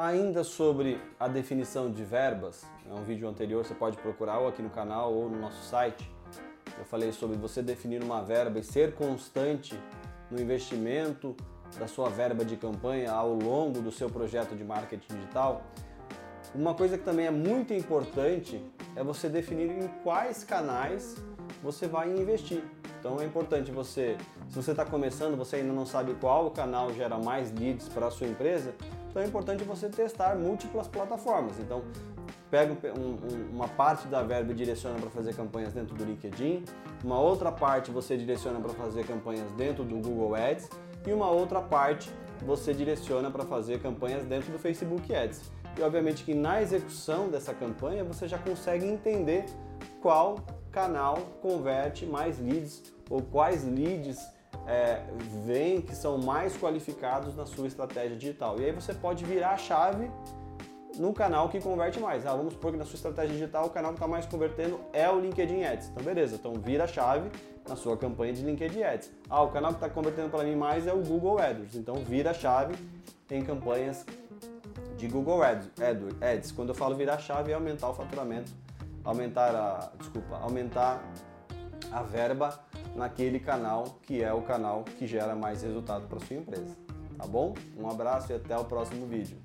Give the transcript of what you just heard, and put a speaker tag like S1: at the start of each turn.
S1: Ainda sobre a definição de verbas, é um vídeo anterior, você pode procurar ou aqui no canal ou no nosso site. Eu falei sobre você definir uma verba e ser constante no investimento da sua verba de campanha ao longo do seu projeto de marketing digital. Uma coisa que também é muito importante é você definir em quais canais você vai investir. Então é importante você, se você está começando, você ainda não sabe qual canal gera mais leads para a sua empresa, então é importante você testar múltiplas plataformas. Então pega um, um, uma parte da verba e direciona para fazer campanhas dentro do LinkedIn, uma outra parte você direciona para fazer campanhas dentro do Google Ads e uma outra parte você direciona para fazer campanhas dentro do Facebook Ads. E obviamente que na execução dessa campanha você já consegue entender qual canal converte mais leads ou quais leads é, vêm que são mais qualificados na sua estratégia digital. E aí você pode virar a chave no canal que converte mais. Ah, vamos supor que na sua estratégia digital o canal que está mais convertendo é o LinkedIn Ads. Então beleza, então vira a chave na sua campanha de LinkedIn Ads. Ah, o canal que está convertendo para mim mais é o Google Ads. Então vira a chave em campanhas de Google Ads. Ads. Quando eu falo virar a chave é aumentar o faturamento, aumentar a, desculpa, aumentar a verba naquele canal que é o canal que gera mais resultado para sua empresa. Tá bom? Um abraço e até o próximo vídeo.